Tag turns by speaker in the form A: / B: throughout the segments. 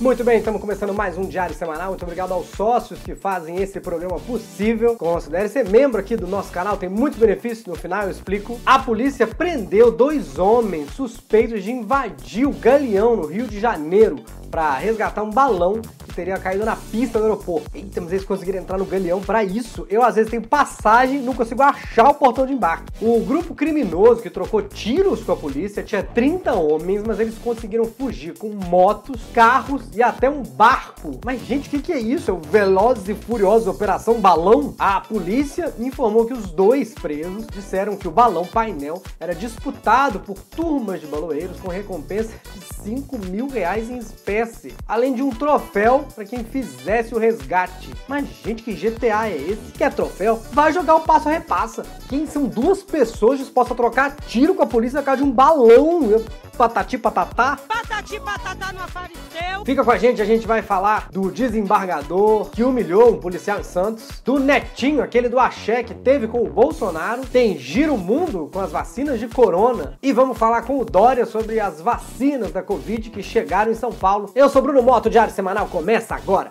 A: Muito bem, estamos começando mais um Diário Semanal. Muito obrigado aos sócios que fazem esse programa possível. Considere ser membro aqui do nosso canal, tem muitos benefícios. No final eu explico. A polícia prendeu dois homens suspeitos de invadir o Galeão no Rio de Janeiro para resgatar um balão que teria caído na pista do aeroporto. Eita, mas eles conseguiram entrar no galeão para isso. Eu às vezes tenho passagem, não consigo achar o portão de embarque. O grupo criminoso que trocou tiros com a polícia tinha 30 homens, mas eles conseguiram fugir com motos, carros e até um barco. Mas gente, o que, que é isso? É o Velozes e Furiosos Operação Balão? A polícia informou que os dois presos disseram que o balão painel era disputado por turmas de baloeiros com recompensa de 5 mil reais em espécie, além de um troféu para quem fizesse o resgate. Mas gente, que GTA é esse? Quer troféu? Vai jogar o passo a repassa. Quem são duas pessoas dispostas a trocar tiro com a polícia na casa de um balão? Eu patati patatá.
B: Patati patatá não apareceu.
A: Fica com a gente, a gente vai falar do desembargador que humilhou um policial em Santos, do Netinho, aquele do Axé que teve com o Bolsonaro, tem Giro Mundo com as vacinas de corona e vamos falar com o Dória sobre as vacinas da Covid que chegaram em São Paulo. Eu sou Bruno Moto, Diário Semanal começa agora.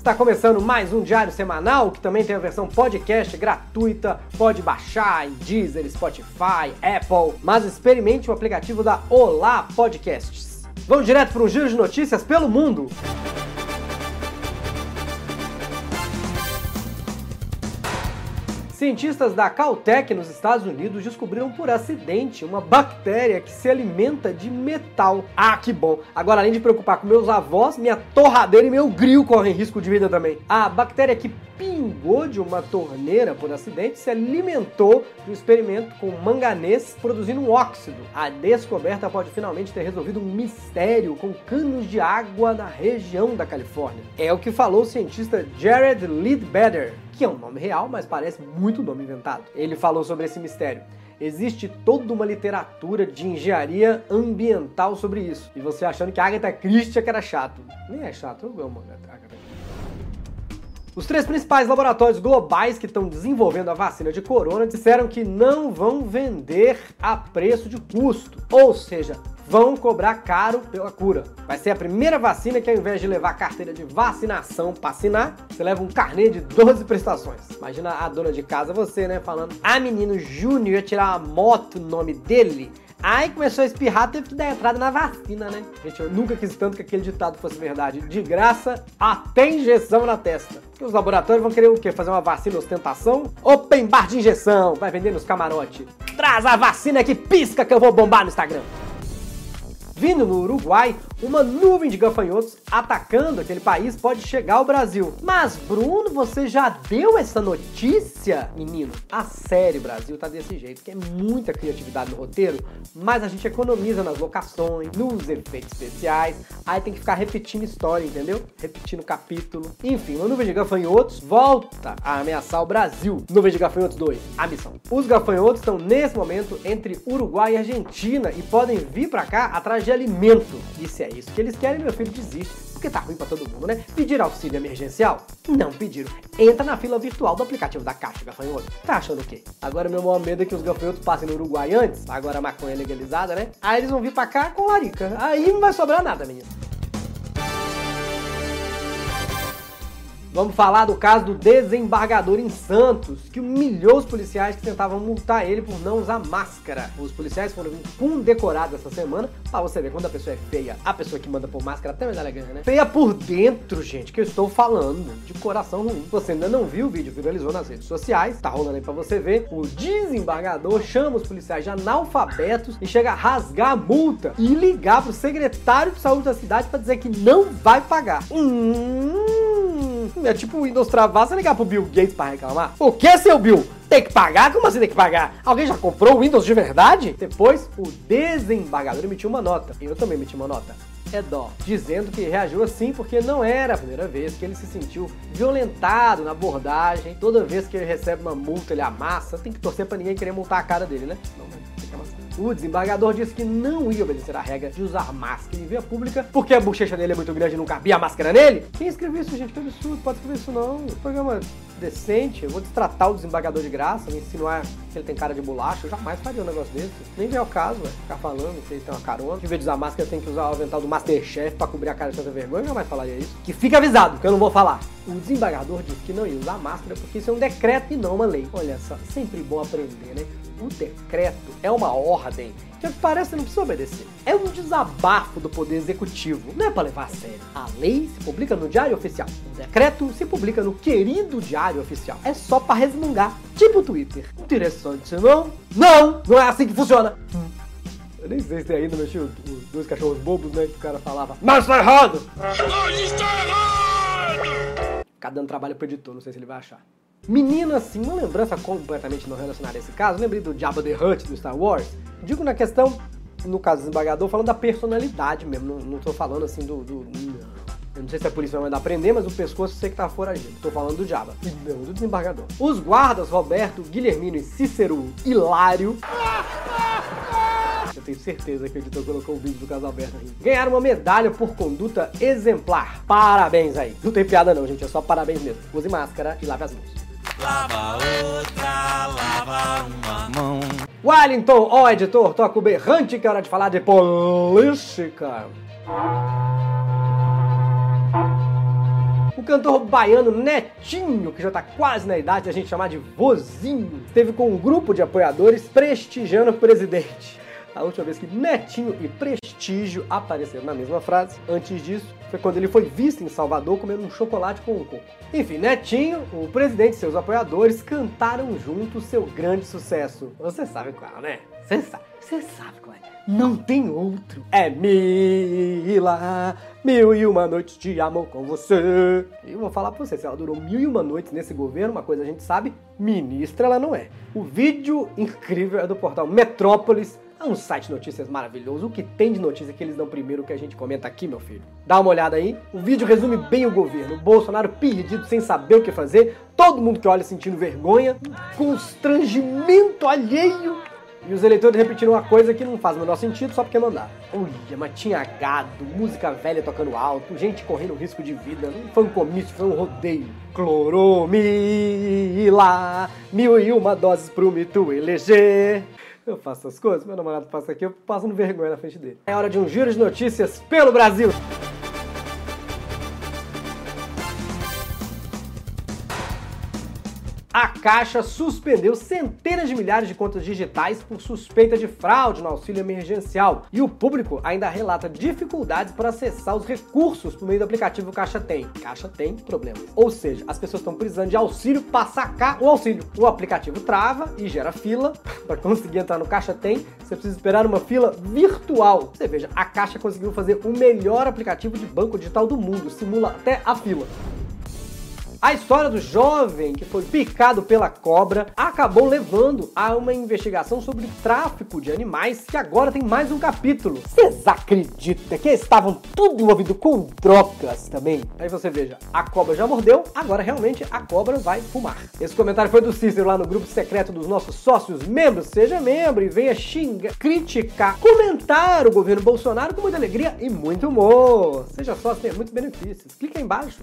A: Está começando mais um diário semanal que também tem a versão podcast gratuita, pode baixar em Deezer, Spotify, Apple, mas experimente o aplicativo da Olá Podcasts. Vamos direto para um giro de notícias pelo mundo. Cientistas da Caltech nos Estados Unidos descobriram por acidente uma bactéria que se alimenta de metal. Ah, que bom! Agora, além de preocupar com meus avós, minha torradeira e meu grill correm risco de vida também. A bactéria que pingou de uma torneira por acidente se alimentou de um experimento com manganês produzindo um óxido. A descoberta pode finalmente ter resolvido um mistério com canos de água na região da Califórnia. É o que falou o cientista Jared Leadbetter que é um nome real, mas parece muito nome inventado. Ele falou sobre esse mistério. Existe toda uma literatura de engenharia ambiental sobre isso. E você achando que Agatha Christie é que era chato. Nem é chato, eu amo Agatha os três principais laboratórios globais que estão desenvolvendo a vacina de corona disseram que não vão vender a preço de custo, ou seja, vão cobrar caro pela cura. Vai ser a primeira vacina que ao invés de levar a carteira de vacinação para assinar, você leva um carnê de 12 prestações. Imagina a dona de casa, você, né, falando: "Ah, menino Júnior ia tirar uma moto no nome dele". Aí começou a espirrar, teve que dar entrada na vacina, né? Gente, eu nunca quis tanto que aquele ditado fosse verdade. De graça, até injeção na testa. E os laboratórios vão querer o quê? Fazer uma vacina ostentação? Open bar de injeção, vai vender nos camarote. Traz a vacina que pisca que eu vou bombar no Instagram. Vindo no Uruguai, uma nuvem de gafanhotos atacando aquele país pode chegar ao Brasil. Mas, Bruno, você já deu essa notícia? Menino, a série Brasil tá desse jeito, que é muita criatividade no roteiro, mas a gente economiza nas locações, nos efeitos especiais, aí tem que ficar repetindo história, entendeu? Repetindo capítulo. Enfim, uma nuvem de gafanhotos volta a ameaçar o Brasil. Nuvem de gafanhotos 2, a missão. Os gafanhotos estão nesse momento entre Uruguai e Argentina e podem vir para cá atrás de de alimento. E se é isso que eles querem, meu filho desiste. Porque tá ruim pra todo mundo, né? Pedir auxílio emergencial? Não pediram. Entra na fila virtual do aplicativo da Caixa Gafanhoto. Tá achando o quê? Agora meu maior medo é que os gafanhotos passem no Uruguai antes, agora a maconha é legalizada, né? Aí eles vão vir pra cá com larica. Aí não vai sobrar nada, menino. Vamos falar do caso do desembargador em Santos, que humilhou os policiais que tentavam multar ele por não usar máscara. Os policiais foram condecorados essa semana, pra você ver quando a pessoa é feia, a pessoa que manda por máscara até medalha ganha, né? Feia por dentro, gente, que eu estou falando, de coração ruim. Você ainda não viu o vídeo, viralizou nas redes sociais, tá rolando aí pra você ver. O desembargador chama os policiais de analfabetos e chega a rasgar a multa e ligar pro secretário de saúde da cidade para dizer que não vai pagar. Hum é tipo o Windows travar, você ligar pro Bill Gates pra reclamar. O que, seu Bill? Tem que pagar? Como assim tem que pagar? Alguém já comprou o Windows de verdade? Depois, o desembargador emitiu uma nota. Eu também emiti uma nota. É dó, dizendo que reagiu assim porque não era a primeira vez que ele se sentiu violentado na abordagem. Toda vez que ele recebe uma multa, ele amassa. Tem que torcer para ninguém querer multar a cara dele, né? Não, mas fica amassando. O desembargador disse que não ia obedecer a regra de usar máscara em via pública porque a bochecha dele é muito grande e não cabia a máscara nele. Quem escreveu isso, gente? Que absurdo, pode escrever isso não. O programa decente, eu vou destratar o desembargador de graça, me insinuar que ele tem cara de bolacha, eu jamais faria um negócio desse. Nem vem ao caso, véio, ficar falando que ele tem uma carona. Em vez de usar máscara, tem que usar o avental do Masterchef pra cobrir a cara de tanta vergonha, eu jamais falaria isso. Que fica avisado, que eu não vou falar. O desembargador disse que não ia usar máscara porque isso é um decreto e não uma lei. Olha só, sempre bom aprender, né? O decreto é uma ordem que parece não precisa obedecer. É um desabafo do poder executivo, não é para levar a sério. A lei se publica no Diário Oficial. O decreto se publica no querido Diário Oficial. É só para resmungar, tipo o Twitter. Interessante, não? Não! Não é assim que funciona. Eu nem sei se tem ainda, mas tinha os dois cachorros bobos, né? Que o cara falava, mas tá errado! Mas está errado! Ficar dando trabalho pro editor, não sei se ele vai achar. Menina, assim, uma lembrança completamente não relacionada a esse caso. Lembrei do Jabba the Hutt do Star Wars. Digo na questão, no caso do desembargador, falando da personalidade mesmo. Não, não tô falando assim do. do eu não sei se a polícia vai mandar prender, mas o pescoço sei que tá foragido. Tô falando do Jabba. E não do desembargador. Os guardas Roberto, Guilhermino e Cícero Hilário. Eu tenho certeza que o editor colocou o vídeo do caso Alberto aí. Ganharam uma medalha por conduta exemplar. Parabéns aí. Não tem piada não, gente. É só parabéns mesmo. Use máscara e lave as mãos. Lava outra, lava uma mão. Wellington, ó oh, editor, toca o berrante que é hora de falar de política. O cantor baiano Netinho, que já tá quase na idade de a gente chamar de vozinho, esteve com um grupo de apoiadores prestigiando o presidente. A última vez que Netinho e Prestígio apareceram na mesma frase, antes disso, foi quando ele foi visto em Salvador comendo um chocolate com um coco. Enfim, Netinho, o presidente e seus apoiadores cantaram juntos seu grande sucesso. Você sabe qual, né? Você sabe, você sabe qual é. Não tem outro. É Mila, mil e uma noites de amor com você. E eu vou falar pra você, se ela durou mil e uma noites nesse governo, uma coisa a gente sabe, ministra ela não é. O vídeo incrível é do portal Metrópolis, é um site de notícias maravilhoso. O que tem de notícia que eles dão primeiro que a gente comenta aqui, meu filho? Dá uma olhada aí. O vídeo resume bem o governo. O Bolsonaro perdido, sem saber o que fazer. Todo mundo que olha sentindo vergonha. Constrangimento alheio. E os eleitores repetiram uma coisa que não faz o menor sentido só porque mandaram. Olha, mas tinha gado, música velha tocando alto, gente correndo risco de vida. Não foi um comício, foi um rodeio. Cloromila, mil e uma doses pro me tu eleger. Eu faço essas coisas, meu namorado passa aqui, eu passo vergonha na frente dele. É hora de um giro de notícias pelo Brasil. A Caixa suspendeu centenas de milhares de contas digitais por suspeita de fraude no auxílio emergencial. E o público ainda relata dificuldades para acessar os recursos por meio do aplicativo Caixa Tem. Caixa tem problema. Ou seja, as pessoas estão precisando de auxílio para sacar o auxílio. O aplicativo trava e gera fila. Para conseguir entrar no Caixa Tem, você precisa esperar uma fila virtual. Você veja, a Caixa conseguiu fazer o melhor aplicativo de banco digital do mundo, simula até a fila. A história do jovem que foi picado pela cobra acabou levando a uma investigação sobre tráfico de animais que agora tem mais um capítulo. Vocês acreditam que estavam tudo envolvido com drogas também? Aí você veja, a cobra já mordeu, agora realmente a cobra vai fumar. Esse comentário foi do Cícero lá no grupo secreto dos nossos sócios membros. Seja membro e venha xingar, criticar, comentar o governo Bolsonaro com muita alegria e muito humor. Seja sócio, tem muitos benefícios. Clique aí embaixo,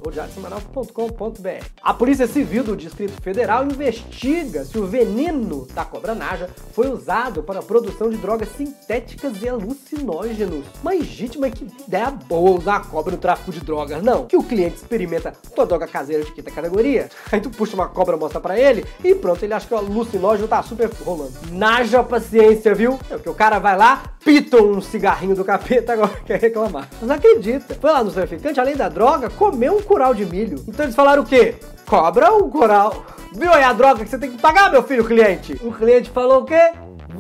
A: a Polícia Civil do Distrito Federal investiga se o veneno da cobra naja foi usado para a produção de drogas sintéticas e alucinógenos. Mas, gente, mas que ideia boa usar a cobra no tráfico de drogas, não? Que o cliente experimenta tua droga caseira de quinta categoria, aí tu puxa uma cobra, mostra pra ele e pronto, ele acha que o alucinógeno tá super rolando. Naja paciência, viu? É que o cara vai lá, pita um cigarrinho do capeta, agora quer reclamar. Mas acredita, foi lá no traficante, além da droga, comeu um curau de milho. Então eles falaram o quê? Quê? Cobra o coral. Viu aí a droga que você tem que pagar, meu filho cliente? O cliente falou o quê?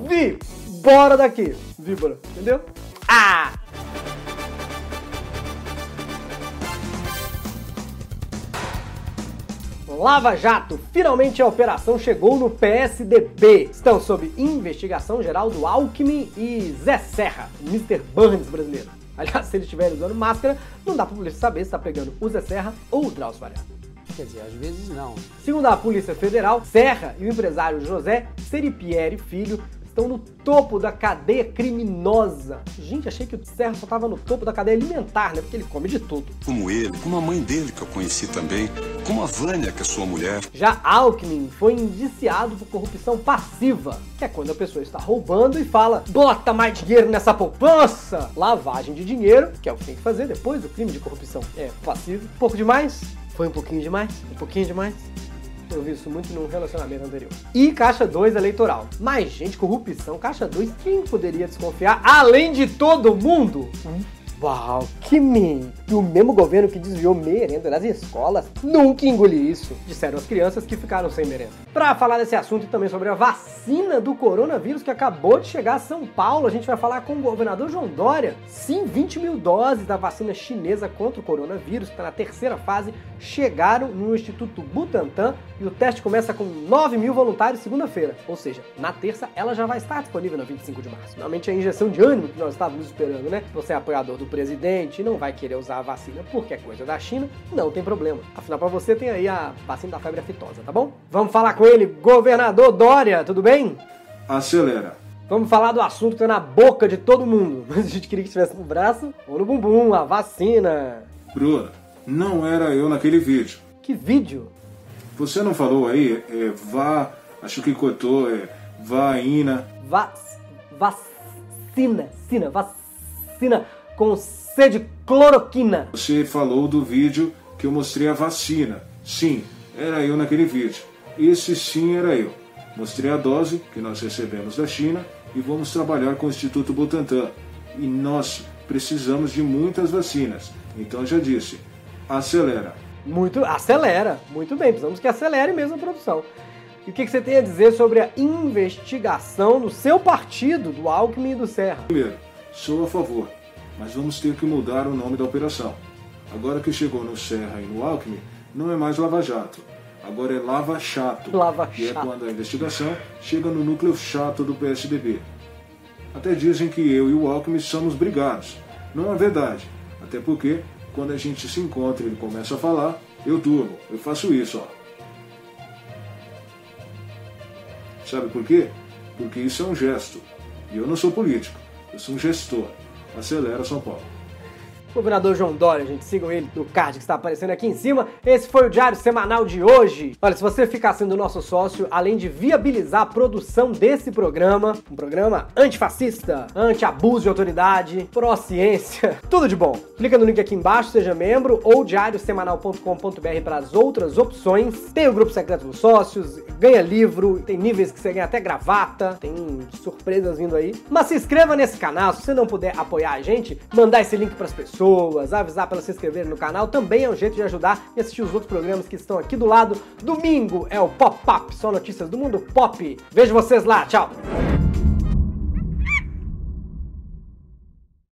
A: Vi, bora daqui. Víbora, entendeu? Ah! Lava Jato. Finalmente a operação chegou no PSDB. Estão sob investigação geral do Alckmin e Zé Serra, Mr. Burns brasileiro. Aliás, se eles estiverem usando máscara, não dá pra polícia saber se tá pegando o Zé Serra ou o Drauzio Varela.
C: Quer dizer, às vezes não.
A: Segundo a Polícia Federal, Serra e o empresário José Seripieri Filho estão no topo da cadeia criminosa. Gente, achei que o Serra só estava no topo da cadeia alimentar, né? Porque ele come de tudo.
C: Como ele, como a mãe dele que eu conheci também, como a Vânia, que é sua mulher.
A: Já Alckmin foi indiciado por corrupção passiva, que é quando a pessoa está roubando e fala: bota mais dinheiro nessa poupança! Lavagem de dinheiro, que é o que tem que fazer depois do crime de corrupção. É passivo. Pouco demais? Foi um pouquinho demais? Um pouquinho demais? Eu vi isso muito num relacionamento anterior. E Caixa 2 eleitoral. Mas, gente, corrupção, Caixa 2, quem poderia desconfiar? Além de todo mundo? Hum? Que me... o mesmo governo que desviou merenda das escolas nunca engoliu isso, disseram as crianças que ficaram sem merenda. Para falar desse assunto e também sobre a vacina do coronavírus que acabou de chegar a São Paulo, a gente vai falar com o governador João Dória. Sim, 20 mil doses da vacina chinesa contra o coronavírus, que está na terceira fase, chegaram no Instituto Butantan e o teste começa com 9 mil voluntários segunda-feira. Ou seja, na terça ela já vai estar disponível no 25 de março. Realmente é a injeção de ânimo que nós estávamos esperando, né? Você é apoiador do presidente não vai querer usar a vacina porque é coisa da China, não tem problema. Afinal, para você tem aí a vacina da febre aftosa, tá bom? Vamos falar com ele, governador Dória, tudo bem?
D: Acelera.
A: Vamos falar do assunto que tá na boca de todo mundo. Mas a gente queria que estivesse no braço ou no bumbum, a vacina.
D: Bruna, não era eu naquele vídeo.
A: Que vídeo?
D: Você não falou aí, é, vá, acho que cortou, é, vaina.
A: Va, vacina, sina, vacina com C de cloroquina.
D: Você falou do vídeo que eu mostrei a vacina. Sim, era eu naquele vídeo. Esse sim era eu. Mostrei a dose que nós recebemos da China e vamos trabalhar com o Instituto Butantan. E nós precisamos de muitas vacinas. Então já disse, acelera.
A: Muito, acelera. Muito bem, precisamos que acelere mesmo a produção. E o que, que você tem a dizer sobre a investigação do seu partido, do Alckmin e do Serra?
D: Primeiro, sou a favor mas vamos ter que mudar o nome da operação. Agora que chegou no Serra e no Alckmin, não é mais Lava Jato. Agora é Lava Chato.
A: Lava
D: que
A: Chato.
D: é quando a investigação chega no núcleo chato do PSDB. Até dizem que eu e o Alckmin somos brigados. Não é verdade. Até porque, quando a gente se encontra e ele começa a falar, eu durmo. Eu faço isso, ó. Sabe por quê? Porque isso é um gesto. E eu não sou político. Eu sou um gestor. Acelera São Paulo.
A: Governador João Dória, gente, sigam ele no card que está aparecendo aqui em cima. Esse foi o Diário Semanal de hoje. Olha, se você ficar sendo nosso sócio, além de viabilizar a produção desse programa, um programa antifascista, anti-abuso de autoridade, pró-ciência, tudo de bom. Clica no link aqui embaixo, seja membro, ou diariosemanal.com.br para as outras opções. Tem o grupo secreto dos sócios, ganha livro, tem níveis que você ganha até gravata, tem surpresas vindo aí. Mas se inscreva nesse canal, se você não puder apoiar a gente, mandar esse link para as pessoas avisar para se inscreverem no canal, também é um jeito de ajudar e assistir os outros programas que estão aqui do lado. Domingo é o Pop-Up, só notícias do mundo pop. Vejo vocês lá, tchau!